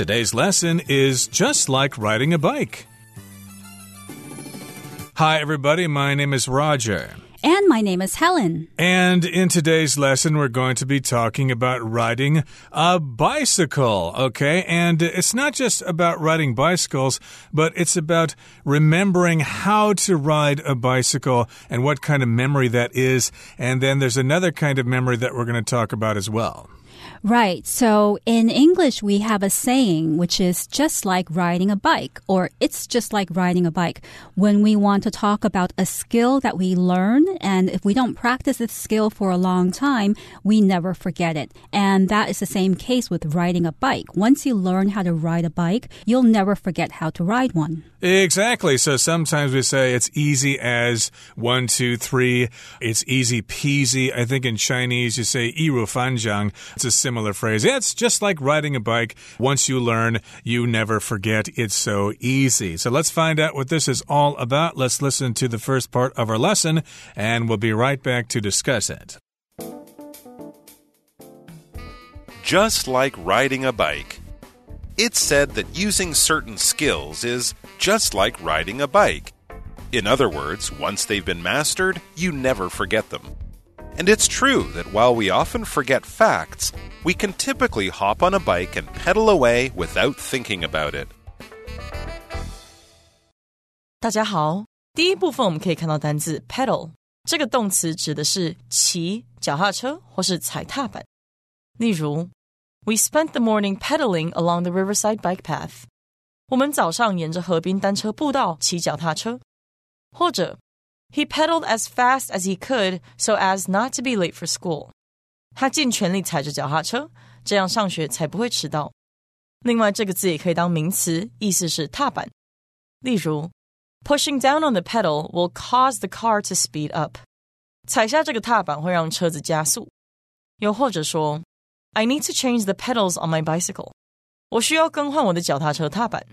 Today's lesson is just like riding a bike. Hi, everybody. My name is Roger. And my name is Helen. And in today's lesson, we're going to be talking about riding a bicycle, okay? And it's not just about riding bicycles, but it's about remembering how to ride a bicycle and what kind of memory that is. And then there's another kind of memory that we're going to talk about as well. Right. So in English, we have a saying which is just like riding a bike, or it's just like riding a bike. When we want to talk about a skill that we learn, and if we don't practice this skill for a long time, we never forget it. And that is the same case with riding a bike. Once you learn how to ride a bike, you'll never forget how to ride one. Exactly. So sometimes we say it's easy as one, two, three. It's easy peasy. I think in Chinese you say 易如反掌. It's a similar phrase. It's just like riding a bike. Once you learn, you never forget. It's so easy. So let's find out what this is all about. Let's listen to the first part of our lesson, and we'll be right back to discuss it. Just like riding a bike. It's said that using certain skills is just like riding a bike. In other words, once they've been mastered, you never forget them. And it's true that while we often forget facts, we can typically hop on a bike and pedal away without thinking about it. 大家好，第一部分我们可以看到单字 pedal 这个动词指的是骑脚踏车或是踩踏板。例如 we spent the morning pedaling along the riverside bike path. 我们早上沿着河滨单车步道骑脚踏车。或者 ，He pedaled as fast as he could so as not to be late for school. 他尽全力踩着脚踏车，这样上学才不会迟到。另外，这个字也可以当名词，意思是踏板。例如，Pushing down on the pedal will cause the car to speed up. 踩下这个踏板会让车子加速。又或者说。I need to change the pedals on my bicycle. 我需要更换我的脚踏车踏板。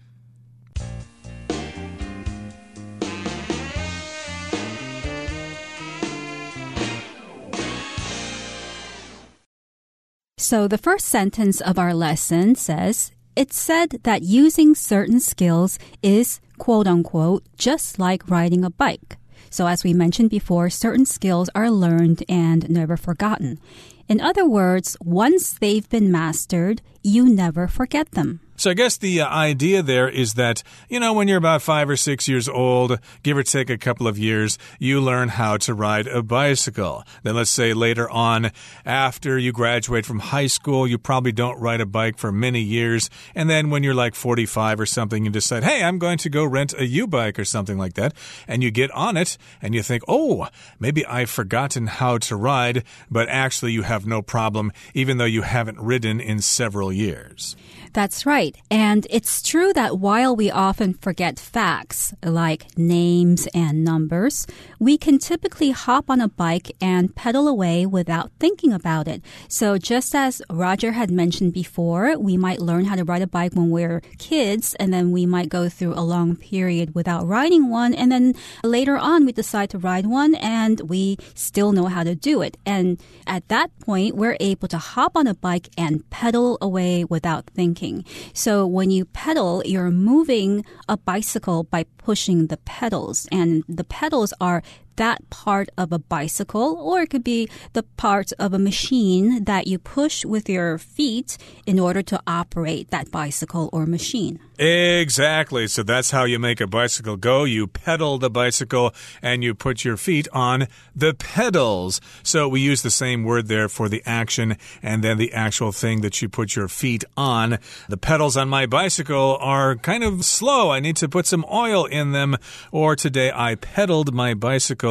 So the first sentence of our lesson says, It's said that using certain skills is quote unquote just like riding a bike. So as we mentioned before, certain skills are learned and never forgotten. In other words, once they've been mastered, you never forget them. So I guess the uh, idea there is that, you know, when you're about five or six years old, give or take a couple of years, you learn how to ride a bicycle. Then let's say later on, after you graduate from high school, you probably don't ride a bike for many years. And then when you're like 45 or something, you decide, hey, I'm going to go rent a YouBike or something like that. And you get on it and you think, oh, maybe I've forgotten how to ride, but actually you have no problem, even though you haven't ridden in several years. That's right. And it's true that while we often forget facts like names and numbers, we can typically hop on a bike and pedal away without thinking about it. So just as Roger had mentioned before, we might learn how to ride a bike when we're kids and then we might go through a long period without riding one. And then later on, we decide to ride one and we still know how to do it. And at that point, we're able to hop on a bike and pedal away without thinking. So when you pedal, you're moving a bicycle by pushing the pedals, and the pedals are that part of a bicycle, or it could be the part of a machine that you push with your feet in order to operate that bicycle or machine. Exactly. So that's how you make a bicycle go. You pedal the bicycle and you put your feet on the pedals. So we use the same word there for the action and then the actual thing that you put your feet on. The pedals on my bicycle are kind of slow. I need to put some oil in them. Or today I pedaled my bicycle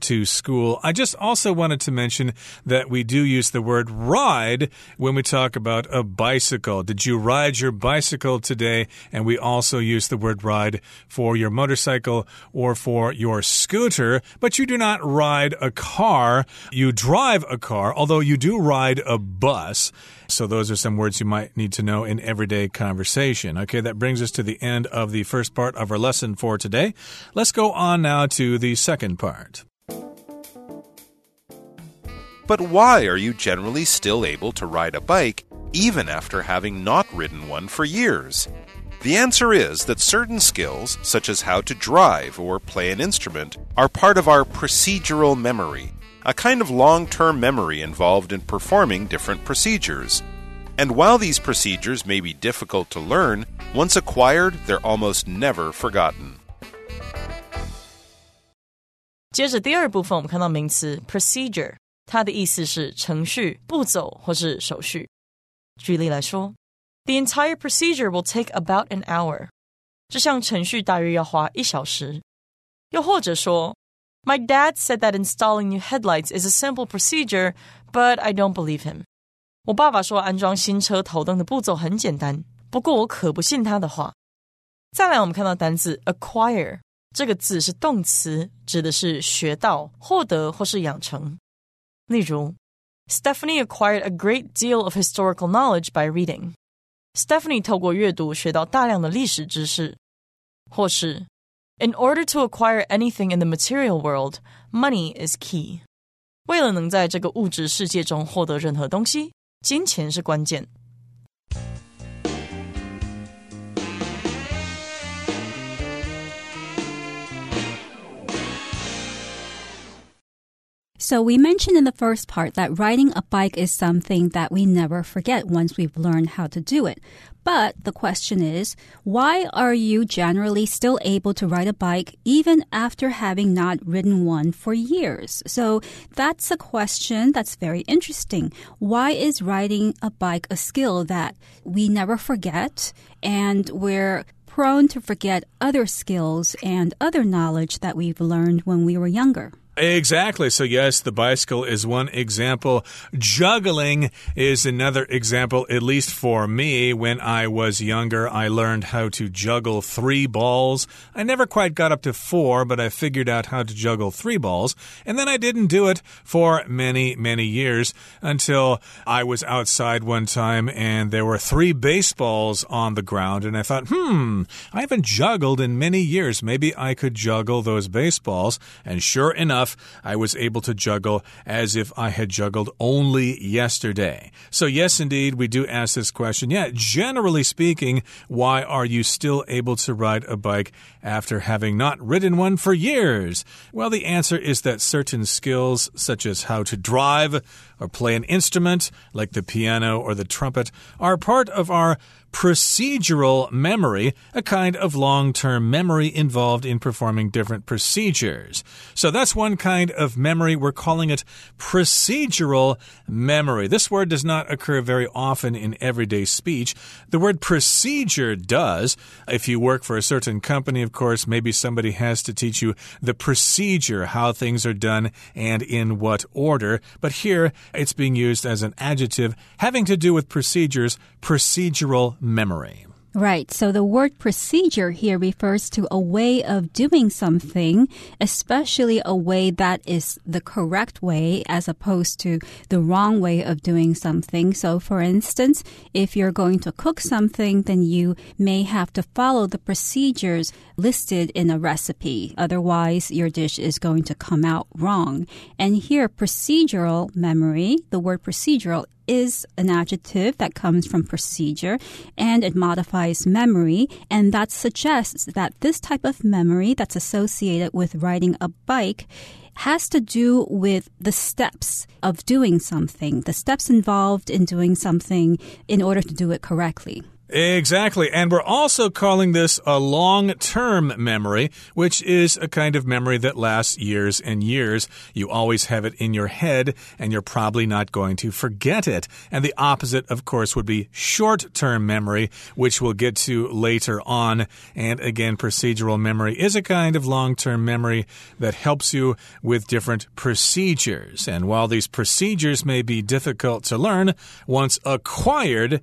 to school. I just also wanted to mention that we do use the word ride when we talk about a bicycle. Did you ride your bicycle today? And we also use the word ride for your motorcycle or for your scooter, but you do not ride a car. You drive a car, although you do ride a bus. So those are some words you might need to know in everyday conversation. Okay, that brings us to the end of the first part of our lesson for today. Let's go on now to the second part. But why are you generally still able to ride a bike even after having not ridden one for years? The answer is that certain skills, such as how to drive or play an instrument, are part of our procedural memory, a kind of long term memory involved in performing different procedures. And while these procedures may be difficult to learn, once acquired, they're almost never forgotten. 接着第二部分，我们看到名词 procedure，它的意思是程序、步骤或是手续。举例来说，The entire procedure will take about an hour。这项程序大约要花一小时。又或者说 ，My dad said that installing new headlights is a simple procedure, but I don't believe him。我爸爸说安装新车头灯的步骤很简单，不过我可不信他的话。再来，我们看到单字 acquire。这个字是动词，指的是学到、获得或是养成。例如，Stephanie acquired a great deal of historical knowledge by reading。Stephanie 透过阅读学到大量的历史知识。或是 ，In order to acquire anything in the material world, money is key。为了能在这个物质世界中获得任何东西，金钱是关键。 So we mentioned in the first part that riding a bike is something that we never forget once we've learned how to do it. But the question is, why are you generally still able to ride a bike even after having not ridden one for years? So that's a question that's very interesting. Why is riding a bike a skill that we never forget and we're prone to forget other skills and other knowledge that we've learned when we were younger? Exactly. So, yes, the bicycle is one example. Juggling is another example, at least for me. When I was younger, I learned how to juggle three balls. I never quite got up to four, but I figured out how to juggle three balls. And then I didn't do it for many, many years until I was outside one time and there were three baseballs on the ground. And I thought, hmm, I haven't juggled in many years. Maybe I could juggle those baseballs. And sure enough, I was able to juggle as if I had juggled only yesterday. So, yes, indeed, we do ask this question. Yeah, generally speaking, why are you still able to ride a bike after having not ridden one for years? Well, the answer is that certain skills, such as how to drive or play an instrument like the piano or the trumpet, are part of our procedural memory, a kind of long term memory involved in performing different procedures. So that's one kind of memory. We're calling it procedural memory. This word does not occur very often in everyday speech. The word procedure does. If you work for a certain company, of course, maybe somebody has to teach you the procedure, how things are done and in what order. But here it's being used as an adjective having to do with procedures, procedural memory. Right. So the word procedure here refers to a way of doing something, especially a way that is the correct way as opposed to the wrong way of doing something. So for instance, if you're going to cook something, then you may have to follow the procedures listed in a recipe. Otherwise, your dish is going to come out wrong. And here, procedural memory, the word procedural is an adjective that comes from procedure and it modifies memory. And that suggests that this type of memory that's associated with riding a bike has to do with the steps of doing something, the steps involved in doing something in order to do it correctly. Exactly. And we're also calling this a long term memory, which is a kind of memory that lasts years and years. You always have it in your head, and you're probably not going to forget it. And the opposite, of course, would be short term memory, which we'll get to later on. And again, procedural memory is a kind of long term memory that helps you with different procedures. And while these procedures may be difficult to learn, once acquired,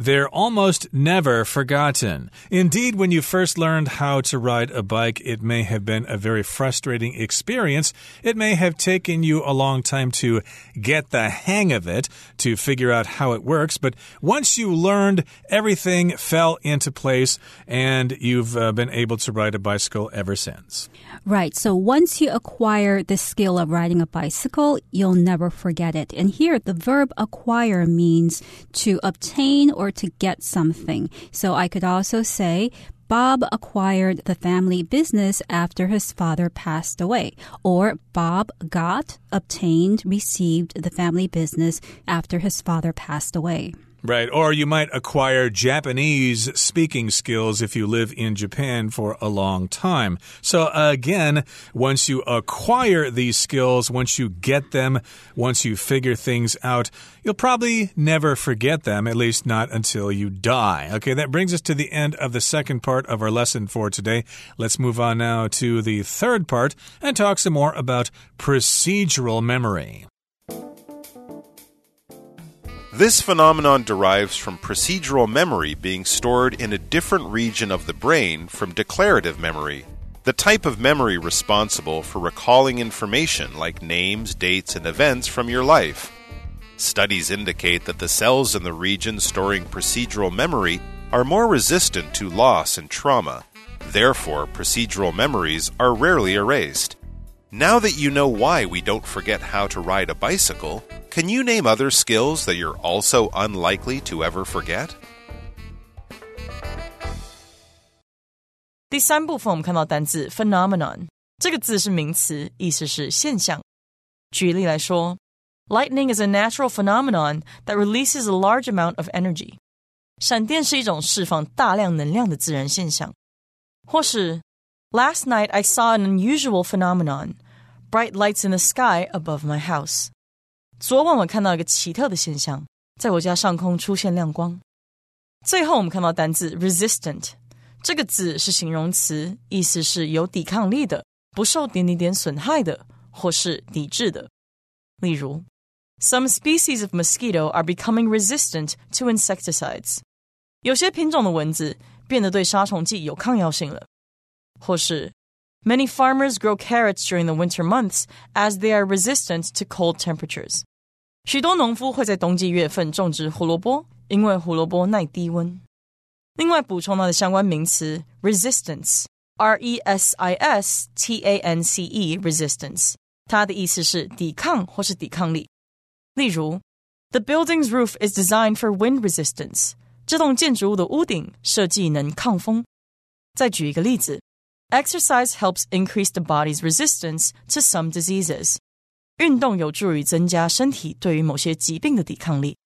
they're almost never forgotten. Indeed, when you first learned how to ride a bike, it may have been a very frustrating experience. It may have taken you a long time to get the hang of it, to figure out how it works. But once you learned, everything fell into place, and you've uh, been able to ride a bicycle ever since. Right. So once you acquire the skill of riding a bicycle, you'll never forget it. And here, the verb acquire means to obtain or to get something. So I could also say, Bob acquired the family business after his father passed away. Or Bob got, obtained, received the family business after his father passed away. Right. Or you might acquire Japanese speaking skills if you live in Japan for a long time. So, again, once you acquire these skills, once you get them, once you figure things out, you'll probably never forget them, at least not until you die. Okay, that brings us to the end of the second part of our lesson for today. Let's move on now to the third part and talk some more about procedural memory. This phenomenon derives from procedural memory being stored in a different region of the brain from declarative memory, the type of memory responsible for recalling information like names, dates, and events from your life. Studies indicate that the cells in the region storing procedural memory are more resistant to loss and trauma. Therefore, procedural memories are rarely erased. Now that you know why we don't forget how to ride a bicycle, can you name other skills that you're also unlikely to ever forget? 第三部分我们看到单字 phenomenon，这个字是名词，意思是现象。举例来说，Lightning is a natural phenomenon that releases a large amount of energy。闪电是一种释放大量能量的自然现象。或是 Last night I saw an unusual phenomenon, bright lights in the sky above my house。 昨晚我看到一个奇特的现象，在我家上空出现亮光。最后，我们看到单字 resistant，这个字是形容词，意思是有抵抗力的，不受点点点损害的，或是抵制的。例如，Some species of mosquito are becoming resistant to insecticides。有些品种的蚊子变得对杀虫剂有抗药性了。或是 Many farmers grow carrots during the winter months as they are resistant to cold temperatures. 许多农夫会在冬季月份种植胡萝卜，因为胡萝卜耐低温。另外，补充它的相关名词 resistance，r e s i s t a n c e，resistance，它的意思是抵抗或是抵抗力。例如，The building's roof is designed for wind resistance。这栋建筑物的屋顶设计能抗风。再举一个例子，Exercise helps increase the body's resistance to some diseases。 运动有助于增加身体对于某些疾病的抵抗力。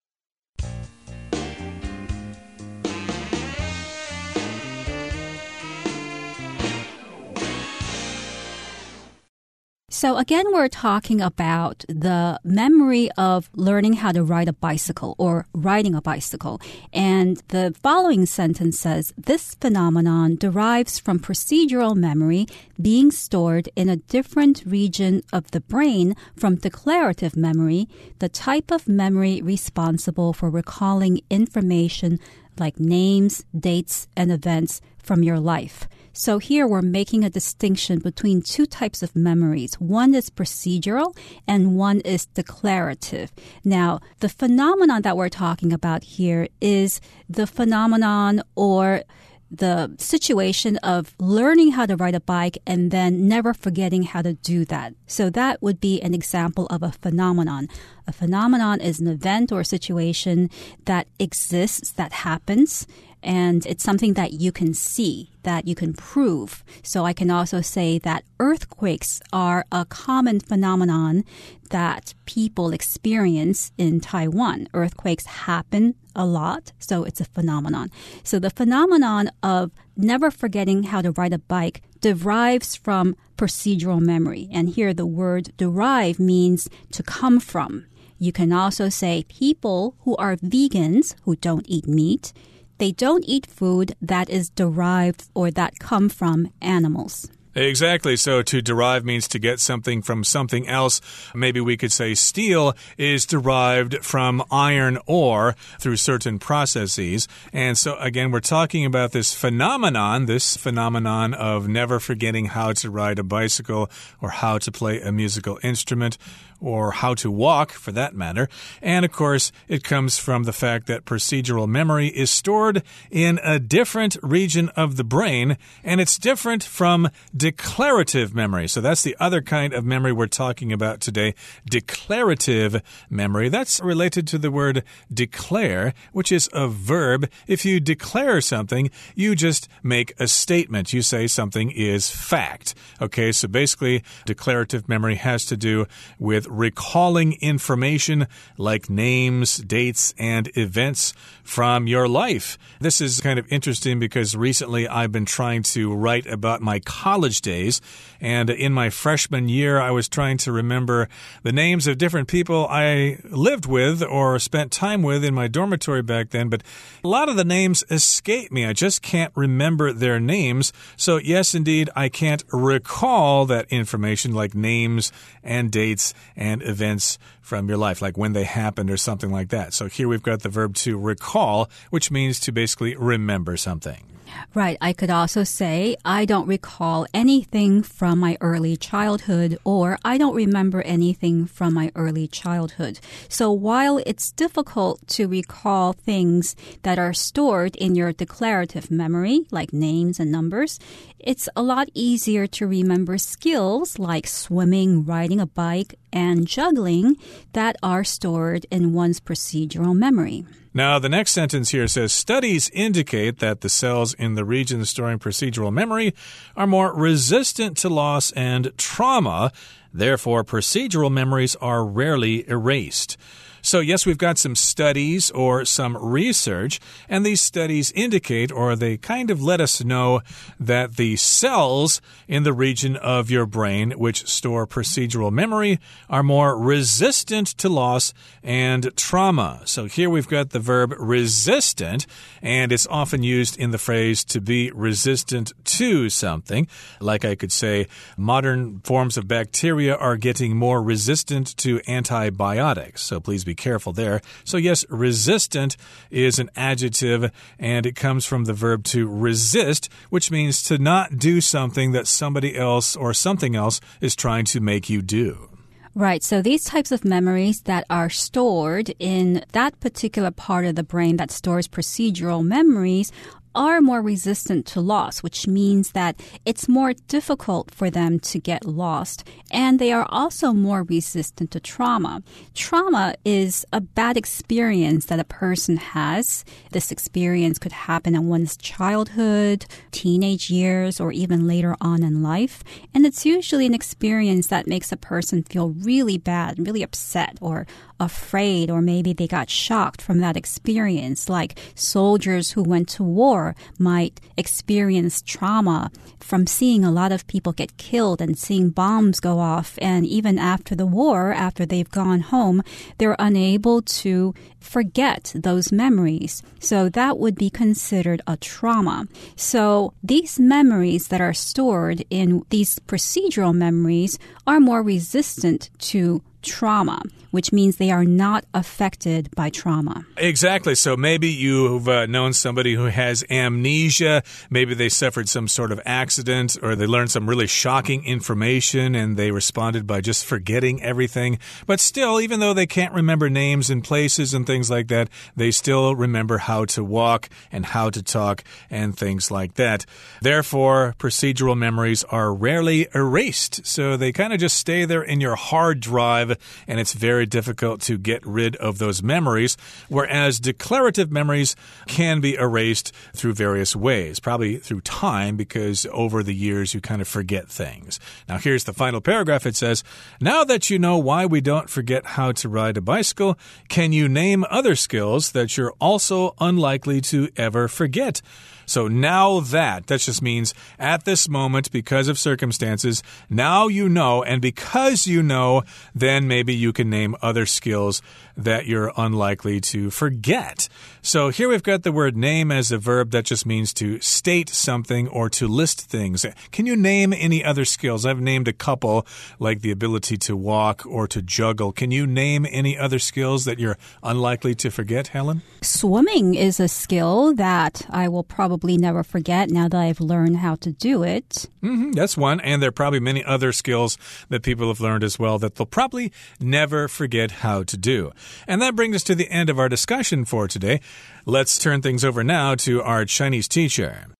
So again, we're talking about the memory of learning how to ride a bicycle or riding a bicycle. And the following sentence says, this phenomenon derives from procedural memory being stored in a different region of the brain from declarative memory, the type of memory responsible for recalling information like names, dates, and events from your life. So here we're making a distinction between two types of memories. One is procedural and one is declarative. Now, the phenomenon that we're talking about here is the phenomenon or the situation of learning how to ride a bike and then never forgetting how to do that. So that would be an example of a phenomenon. A phenomenon is an event or situation that exists, that happens, and it's something that you can see, that you can prove. So I can also say that earthquakes are a common phenomenon that people experience in Taiwan. Earthquakes happen a lot, so it's a phenomenon. So the phenomenon of never forgetting how to ride a bike derives from procedural memory. And here the word derive means to come from. You can also say people who are vegans, who don't eat meat, they don't eat food that is derived or that come from animals. Exactly. So to derive means to get something from something else. Maybe we could say steel is derived from iron ore through certain processes. And so again, we're talking about this phenomenon, this phenomenon of never forgetting how to ride a bicycle or how to play a musical instrument or how to walk for that matter. And of course, it comes from the fact that procedural memory is stored in a different region of the brain and it's different from declarative memory. So that's the other kind of memory we're talking about today. Declarative memory. That's related to the word declare, which is a verb. If you declare something, you just make a statement. You say something is fact. Okay, so basically, declarative memory has to do with recalling information like names, dates, and events from your life. This is kind of interesting because recently I've been trying to write about my college days. And in my freshman year, I was trying to remember the names of different people I lived with or spent time with in my dormitory back then. But a lot of the names escape me. I just can't remember their names. So, yes, indeed, I can't recall that information like names and dates and events from your life, like when they happened or something like that. So here we've got the verb to recall, which means to basically remember something. Right. I could also say, I don't recall anything from my early childhood, or I don't remember anything from my early childhood. So while it's difficult to recall things that are stored in your declarative memory, like names and numbers, it's a lot easier to remember skills like swimming, riding a bike, and juggling that are stored in one's procedural memory. Now, the next sentence here says studies indicate that the cells in the region storing procedural memory are more resistant to loss and trauma. Therefore, procedural memories are rarely erased. So, yes, we've got some studies or some research, and these studies indicate or they kind of let us know that the cells in the region of your brain which store procedural memory are more resistant to loss and trauma. So, here we've got the verb resistant, and it's often used in the phrase to be resistant to something. Like I could say, modern forms of bacteria are getting more resistant to antibiotics. So, please be careful there. So, yes, resistant is an adjective and it comes from the verb to resist, which means to not do something that somebody else or something else is trying to make you do. Right. So these types of memories that are stored in that particular part of the brain that stores procedural memories are more resistant to loss, which means that it's more difficult for them to get lost. And they are also more resistant to trauma. Trauma is a bad experience that a person has. This experience could happen in one's childhood, teenage years, or even later on in life. And it's usually an experience that makes a person feel really bad, really upset, or afraid or maybe they got shocked from that experience, like soldiers who went to war might experience trauma from seeing a lot of people get killed and seeing bombs go off. And even after the war, after they've gone home, they're unable to forget those memories. So that would be considered a trauma. So these memories that are stored in these procedural memories are more resistant to trauma, which means they are not affected by trauma. Exactly. So maybe you've uh, known somebody who has amnesia. Maybe they suffered some sort of accident or they learned some really shocking information and they responded by just forgetting everything. But still, even though they can't remember names and places and things like that, they still remember how to walk and how to talk and things like that. Therefore, procedural memories are rarely erased. So they kind of just stay there in your hard drive and it's very difficult to get rid of those memories. Whereas declarative memories can be erased through various ways, probably through time, because over the years you kind of forget things. Now, here's the final paragraph. It says, Now that you know why we don't forget how to ride a bicycle, can you name other skills that you're also unlikely to ever forget? So now that, that just means at this moment, because of circumstances, now you know, and because you know, then maybe you can name other skills that you're unlikely to forget. So here we've got the word name as a verb that just means to state something or to list things. Can you name any other skills? I've named a couple, like the ability to walk or to juggle. Can you name any other skills that you're unlikely to forget, Helen? Swimming is a skill that I will probably never forget now that I've learned how to do it. Mm -hmm, that's one. And there are probably many other skills that people have learned as well that they'll probably never forget how to do. And that brings us to the end of our discussion for today. Let's turn things over now to our Chinese teacher.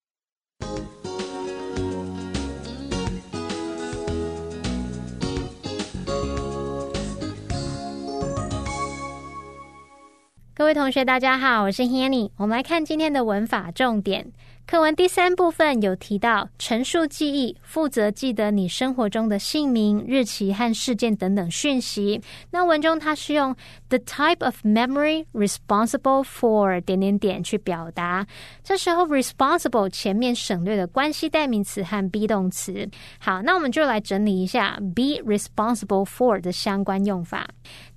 各位同学，大家好，我是 Hanny。我们来看今天的文法重点。课文第三部分有提到陈述记忆，负责记得你生活中的姓名、日期和事件等等讯息。那文中它是用 the type of memory responsible for 点点点去表达。这时候 responsible 前面省略了关系代名词和 be 动词。好，那我们就来整理一下 be responsible for 的相关用法。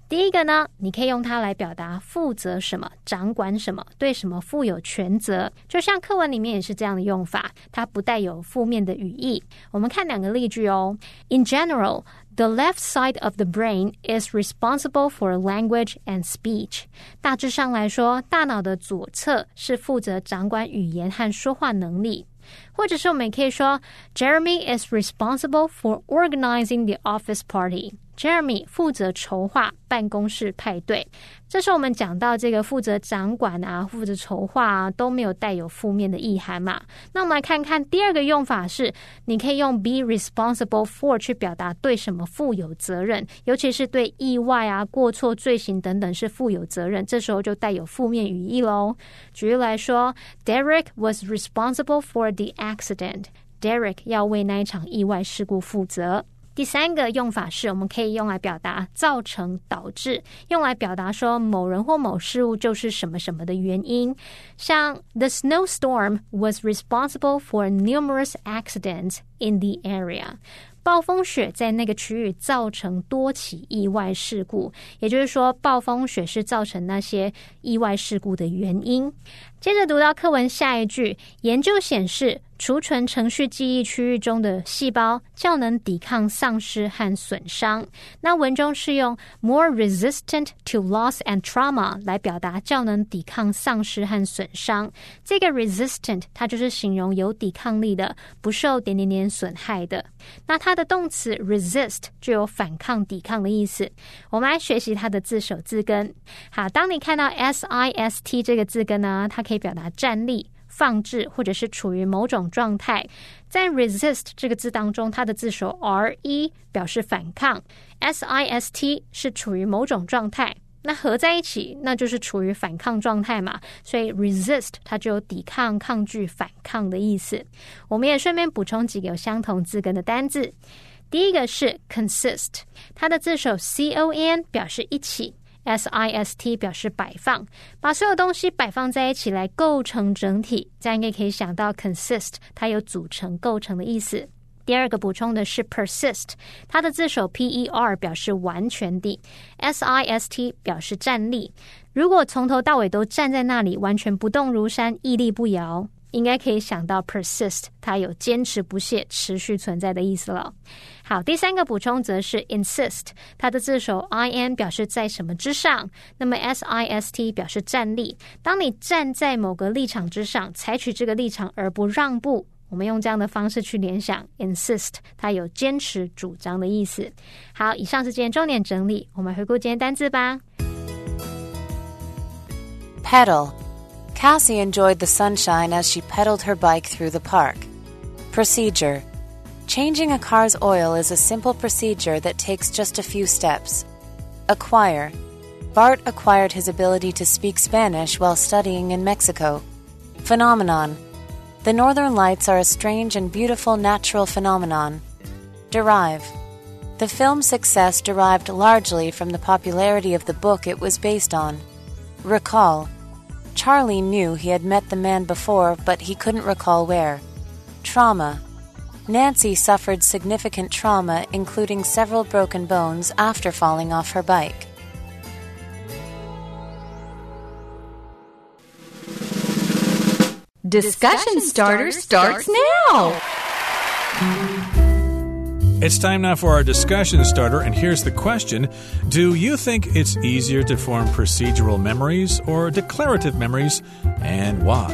第一个呢，你可以用它来表达负责什么、掌管什么、对什么负有全责，就像课文里面也是这样的用法，它不带有负面的语义。我们看两个例句哦。In general, the left side of the brain is responsible for language and speech。大致上来说，大脑的左侧是负责掌管语言和说话能力。或者是我们也可以说，Jeremy is responsible for organizing the office party。Jeremy 负责筹划办公室派对。这是我们讲到这个负责掌管啊，负责筹划啊，都没有带有负面的意涵嘛。那我们来看看第二个用法是，你可以用 be responsible for 去表达对什么负有责任，尤其是对意外啊、过错、罪行等等是负有责任，这时候就带有负面语义喽。举例来说，Derek was responsible for the accident。Derek 要为那一场意外事故负责。第三个用法是，我们可以用来表达造成、导致，用来表达说某人或某事物就是什么什么的原因。像 The snowstorm was responsible for numerous accidents in the area。暴风雪在那个区域造成多起意外事故，也就是说，暴风雪是造成那些意外事故的原因。接着读到课文下一句，研究显示，储存程序记忆区域中的细胞较能抵抗丧失和损伤。那文中是用 more resistant to loss and trauma 来表达较能抵抗丧失和损伤。这个 resistant 它就是形容有抵抗力的，不受点点点损害的。那它的动词 resist 就有反抗、抵抗的意思。我们来学习它的字首字根。好，当你看到 s i s t 这个字根呢，它可以表达站立、放置或者是处于某种状态。在 resist 这个字当中，它的字首 r e 表示反抗，s i s t 是处于某种状态。那合在一起，那就是处于反抗状态嘛。所以 resist 它就有抵抗、抗拒、反抗的意思。我们也顺便补充几个有相同字根的单字。第一个是 consist，它的字首 c o n 表示一起，s i s t 表示摆放，把所有东西摆放在一起来构成整体。这样应该可以想到 consist 它有组成、构成的意思。第二个补充的是 persist，它的字首 p e r 表示完全地，s i s t 表示站立。如果从头到尾都站在那里，完全不动如山，屹立不摇，应该可以想到 persist，它有坚持不懈、持续存在的意思了。好，第三个补充则是 insist，它的字首 i n 表示在什么之上，那么 s i s t 表示站立。当你站在某个立场之上，采取这个立场而不让步。我们用这样的方式去联想，insist，它有坚持主张的意思。好，以上是今天重点整理，我们回顾今天单字吧。Pedal. Cassie enjoyed the sunshine as she pedaled her bike through the park. Procedure. Changing a car's oil is a simple procedure that takes just a few steps. Acquire. Bart acquired his ability to speak Spanish while studying in Mexico. Phenomenon. The northern lights are a strange and beautiful natural phenomenon. Derive. The film's success derived largely from the popularity of the book it was based on. Recall. Charlie knew he had met the man before, but he couldn't recall where. Trauma. Nancy suffered significant trauma, including several broken bones, after falling off her bike. Discussion starter starts now! It's time now for our discussion starter, and here's the question Do you think it's easier to form procedural memories or declarative memories, and why?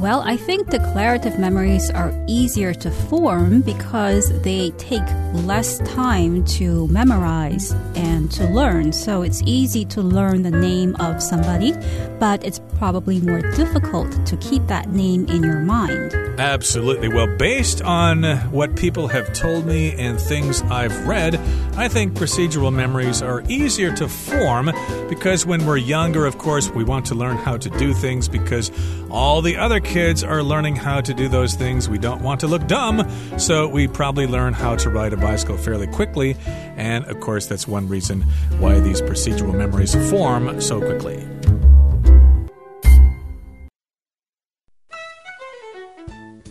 Well, I think declarative memories are easier to form because they take less time to memorize and to learn. So it's easy to learn the name of somebody, but it's probably more difficult to keep that name in your mind. Absolutely. Well, based on what people have told me and things I've read, I think procedural memories are easier to form because when we're younger, of course, we want to learn how to do things because all the other kids are learning how to do those things. We don't want to look dumb, so we probably learn how to ride a bicycle fairly quickly. And of course, that's one reason why these procedural memories form so quickly.